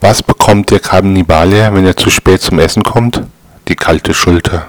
Was bekommt der Kannibale, wenn er zu spät zum Essen kommt? Die kalte Schulter.